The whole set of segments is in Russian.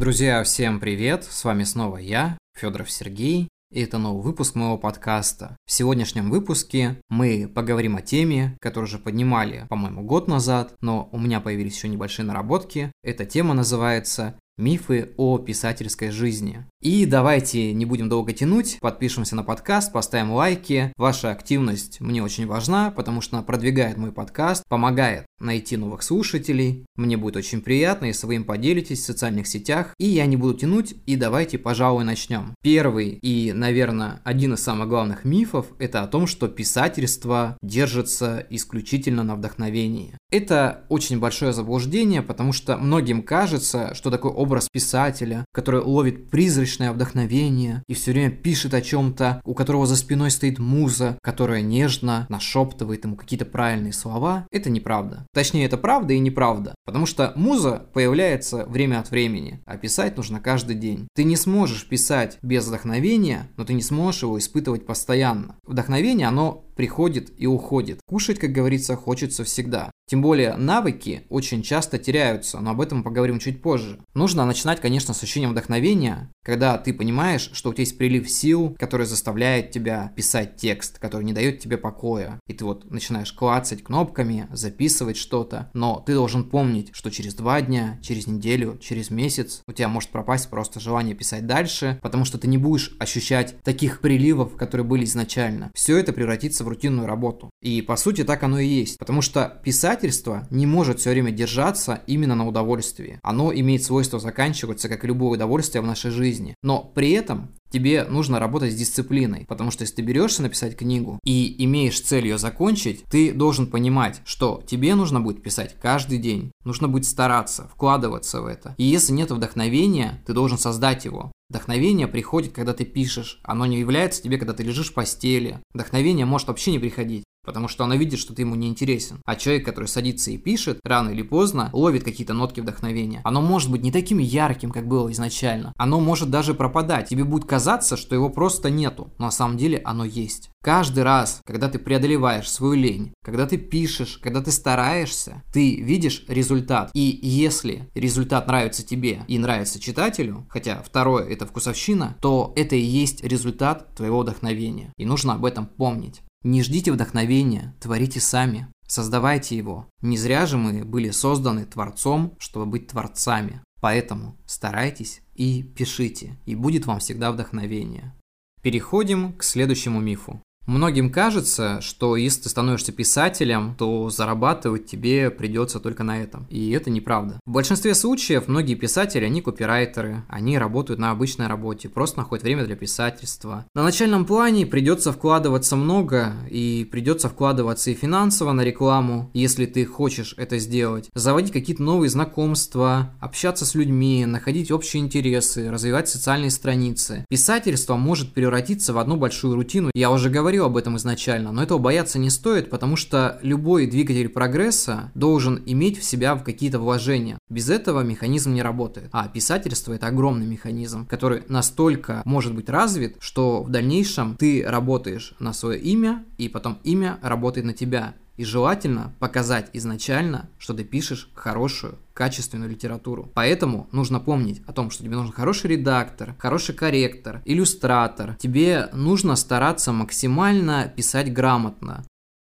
Друзья, всем привет! С вами снова я, Федоров Сергей, и это новый выпуск моего подкаста. В сегодняшнем выпуске мы поговорим о теме, которую уже поднимали, по-моему, год назад, но у меня появились еще небольшие наработки. Эта тема называется Мифы о писательской жизни. И давайте не будем долго тянуть, подпишемся на подкаст, поставим лайки. Ваша активность мне очень важна, потому что она продвигает мой подкаст, помогает найти новых слушателей. Мне будет очень приятно, если вы им поделитесь в социальных сетях. И я не буду тянуть, и давайте, пожалуй, начнем. Первый и, наверное, один из самых главных мифов – это о том, что писательство держится исключительно на вдохновении. Это очень большое заблуждение, потому что многим кажется, что такой образ писателя, который ловит призрачное вдохновение и все время пишет о чем-то, у которого за спиной стоит муза, которая нежно нашептывает ему какие-то правильные слова, это неправда. Точнее, это правда и неправда, потому что муза появляется время от времени, а писать нужно каждый день. Ты не сможешь писать без вдохновения, но ты не сможешь его испытывать постоянно. Вдохновение, оно приходит и уходит. Кушать, как говорится, хочется всегда. Тем более навыки очень часто теряются, но об этом поговорим чуть позже. Нужно начинать, конечно, с ощущения вдохновения, когда ты понимаешь, что у тебя есть прилив сил, который заставляет тебя писать текст, который не дает тебе покоя. И ты вот начинаешь клацать кнопками, записывать что-то, но ты должен помнить, что через два дня, через неделю, через месяц у тебя может пропасть просто желание писать дальше, потому что ты не будешь ощущать таких приливов, которые были изначально. Все это превратится в рутинную работу. И по сути так оно и есть, потому что Писательство не может все время держаться именно на удовольствии. Оно имеет свойство заканчиваться, как и любое удовольствие в нашей жизни. Но при этом Тебе нужно работать с дисциплиной, потому что если ты берешься написать книгу и имеешь цель ее закончить, ты должен понимать, что тебе нужно будет писать каждый день, нужно будет стараться, вкладываться в это. И если нет вдохновения, ты должен создать его. Вдохновение приходит, когда ты пишешь, оно не является тебе, когда ты лежишь в постели. Вдохновение может вообще не приходить потому что она видит, что ты ему не интересен. А человек, который садится и пишет, рано или поздно ловит какие-то нотки вдохновения. Оно может быть не таким ярким, как было изначально. Оно может даже пропадать. Тебе будет казаться, что его просто нету, но на самом деле оно есть. Каждый раз, когда ты преодолеваешь свою лень, когда ты пишешь, когда ты стараешься, ты видишь результат. И если результат нравится тебе и нравится читателю, хотя второе это вкусовщина, то это и есть результат твоего вдохновения. И нужно об этом помнить. Не ждите вдохновения, творите сами. Создавайте его. Не зря же мы были созданы Творцом, чтобы быть Творцами. Поэтому старайтесь и пишите, и будет вам всегда вдохновение. Переходим к следующему мифу. Многим кажется, что если ты становишься писателем, то зарабатывать тебе придется только на этом. И это неправда. В большинстве случаев многие писатели, они копирайтеры, они работают на обычной работе, просто находят время для писательства. На начальном плане придется вкладываться много, и придется вкладываться и финансово на рекламу, если ты хочешь это сделать. Заводить какие-то новые знакомства, общаться с людьми, находить общие интересы, развивать социальные страницы. Писательство может превратиться в одну большую рутину. Я уже говорил говорил об этом изначально, но этого бояться не стоит, потому что любой двигатель прогресса должен иметь в себя какие-то вложения. Без этого механизм не работает. А писательство это огромный механизм, который настолько может быть развит, что в дальнейшем ты работаешь на свое имя, и потом имя работает на тебя. И желательно показать изначально, что ты пишешь хорошую, качественную литературу. Поэтому нужно помнить о том, что тебе нужен хороший редактор, хороший корректор, иллюстратор. Тебе нужно стараться максимально писать грамотно.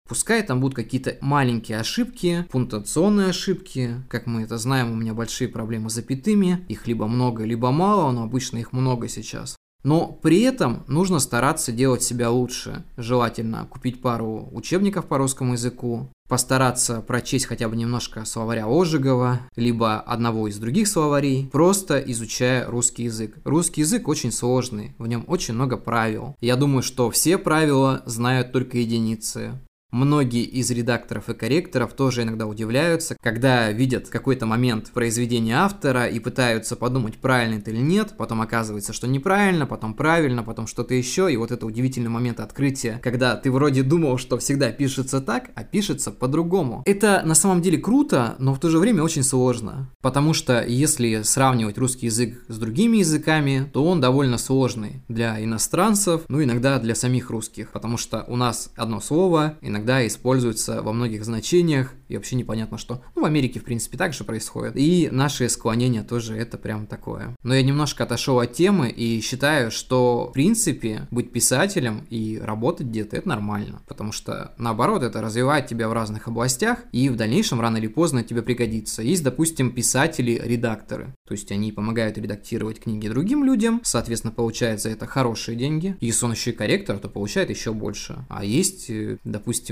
Пускай там будут какие-то маленькие ошибки, пунктуационные ошибки. Как мы это знаем, у меня большие проблемы с запятыми. Их либо много, либо мало, но обычно их много сейчас. Но при этом нужно стараться делать себя лучше. Желательно купить пару учебников по русскому языку, постараться прочесть хотя бы немножко словаря Ожегова, либо одного из других словарей, просто изучая русский язык. Русский язык очень сложный, в нем очень много правил. Я думаю, что все правила знают только единицы. Многие из редакторов и корректоров тоже иногда удивляются, когда видят какой-то момент произведения автора и пытаются подумать, правильно это или нет, потом оказывается, что неправильно, потом правильно, потом что-то еще, и вот это удивительный момент открытия, когда ты вроде думал, что всегда пишется так, а пишется по-другому. Это на самом деле круто, но в то же время очень сложно, потому что если сравнивать русский язык с другими языками, то он довольно сложный для иностранцев, ну иногда для самих русских, потому что у нас одно слово, иногда иногда используется во многих значениях, и вообще непонятно что. Ну, в Америке, в принципе, так же происходит. И наши склонения тоже это прям такое. Но я немножко отошел от темы и считаю, что, в принципе, быть писателем и работать где-то это нормально. Потому что, наоборот, это развивает тебя в разных областях, и в дальнейшем, рано или поздно, тебе пригодится. Есть, допустим, писатели-редакторы. То есть они помогают редактировать книги другим людям, соответственно, получает за это хорошие деньги. Если он еще и корректор, то получает еще больше. А есть, э,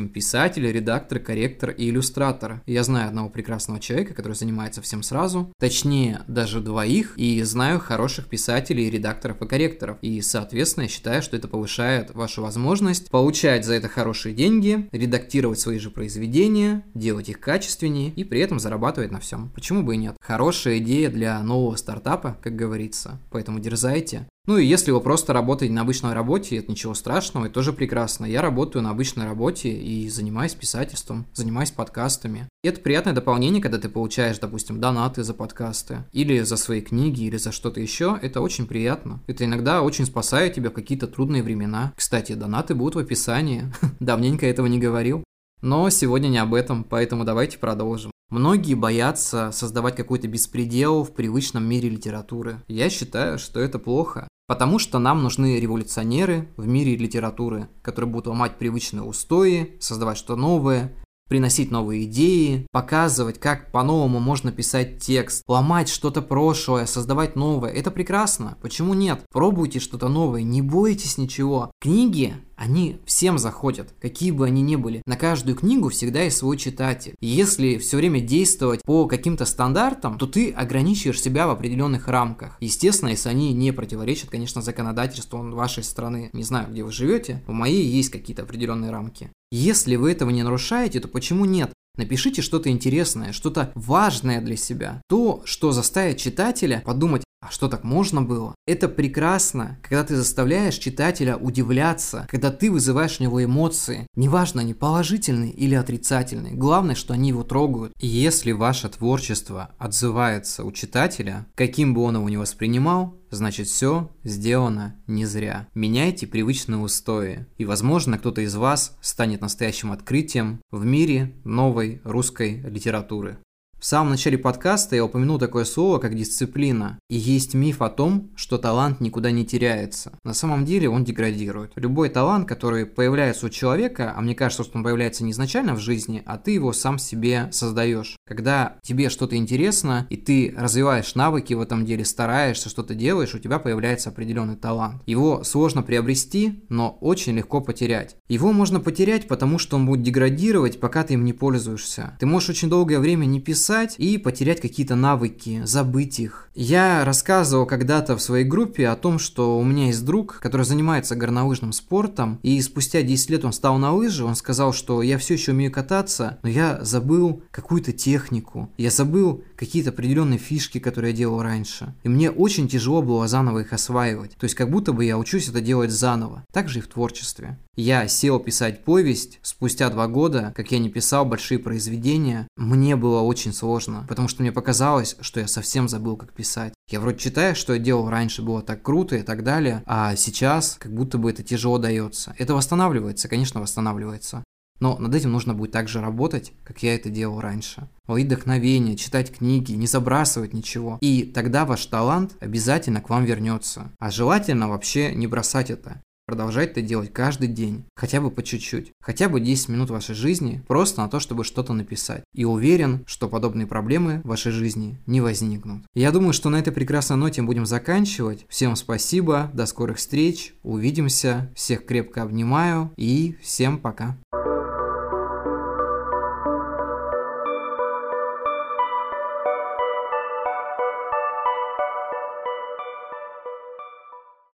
допустим, писатель, редактор, корректор и иллюстратор. Я знаю одного прекрасного человека, который занимается всем сразу, точнее, даже двоих, и знаю хороших писателей, редакторов и корректоров. И, соответственно, я считаю, что это повышает вашу возможность получать за это хорошие деньги, редактировать свои же произведения, делать их качественнее и при этом зарабатывать на всем. Почему бы и нет? Хорошая идея для нового стартапа, как говорится. Поэтому дерзайте. Ну и если вы просто работаете на обычной работе, это ничего страшного, это тоже прекрасно. Я работаю на обычной работе и занимаюсь писательством, занимаюсь подкастами. И это приятное дополнение, когда ты получаешь, допустим, донаты за подкасты, или за свои книги, или за что-то еще. Это очень приятно. Это иногда очень спасает тебя в какие-то трудные времена. Кстати, донаты будут в описании. Давненько этого не говорил. Но сегодня не об этом, поэтому давайте продолжим. Многие боятся создавать какой-то беспредел в привычном мире литературы. Я считаю, что это плохо. Потому что нам нужны революционеры в мире литературы, которые будут ломать привычные устои, создавать что новое, приносить новые идеи, показывать, как по-новому можно писать текст, ломать что-то прошлое, создавать новое. Это прекрасно. Почему нет? Пробуйте что-то новое, не бойтесь ничего. Книги они всем заходят, какие бы они ни были. На каждую книгу всегда есть свой читатель. Если все время действовать по каким-то стандартам, то ты ограничиваешь себя в определенных рамках. Естественно, если они не противоречат, конечно, законодательству вашей страны. Не знаю, где вы живете, у моей есть какие-то определенные рамки. Если вы этого не нарушаете, то почему нет? Напишите что-то интересное, что-то важное для себя. То, что заставит читателя подумать, а что так можно было? Это прекрасно, когда ты заставляешь читателя удивляться, когда ты вызываешь у него эмоции. Неважно, они положительные или отрицательные. Главное, что они его трогают. И если ваше творчество отзывается у читателя, каким бы он его ни воспринимал, значит все сделано не зря. Меняйте привычные устои, и возможно кто-то из вас станет настоящим открытием в мире новой русской литературы. В самом начале подкаста я упомянул такое слово, как дисциплина. И есть миф о том, что талант никуда не теряется. На самом деле он деградирует. Любой талант, который появляется у человека, а мне кажется, что он появляется не изначально в жизни, а ты его сам себе создаешь. Когда тебе что-то интересно, и ты развиваешь навыки в этом деле, стараешься, что-то делаешь, у тебя появляется определенный талант. Его сложно приобрести, но очень легко потерять. Его можно потерять, потому что он будет деградировать, пока ты им не пользуешься. Ты можешь очень долгое время не писать, записать и потерять какие-то навыки, забыть их. Я рассказывал когда-то в своей группе о том, что у меня есть друг, который занимается горнолыжным спортом, и спустя 10 лет он стал на лыжи, он сказал, что я все еще умею кататься, но я забыл какую-то технику, я забыл какие-то определенные фишки, которые я делал раньше. И мне очень тяжело было заново их осваивать. То есть как будто бы я учусь это делать заново. Так же и в творчестве. Я сел писать повесть спустя два года, как я не писал большие произведения. Мне было очень сложно, потому что мне показалось, что я совсем забыл, как писать. Я вроде читаю, что я делал раньше, было так круто и так далее, а сейчас как будто бы это тяжело дается. Это восстанавливается, конечно, восстанавливается. Но над этим нужно будет также работать, как я это делал раньше. Ловить вдохновение, читать книги, не забрасывать ничего. И тогда ваш талант обязательно к вам вернется. А желательно вообще не бросать это. Продолжать это делать каждый день, хотя бы по чуть-чуть, хотя бы 10 минут вашей жизни, просто на то, чтобы что-то написать. И уверен, что подобные проблемы в вашей жизни не возникнут. Я думаю, что на этой прекрасной ноте будем заканчивать. Всем спасибо, до скорых встреч, увидимся, всех крепко обнимаю и всем пока.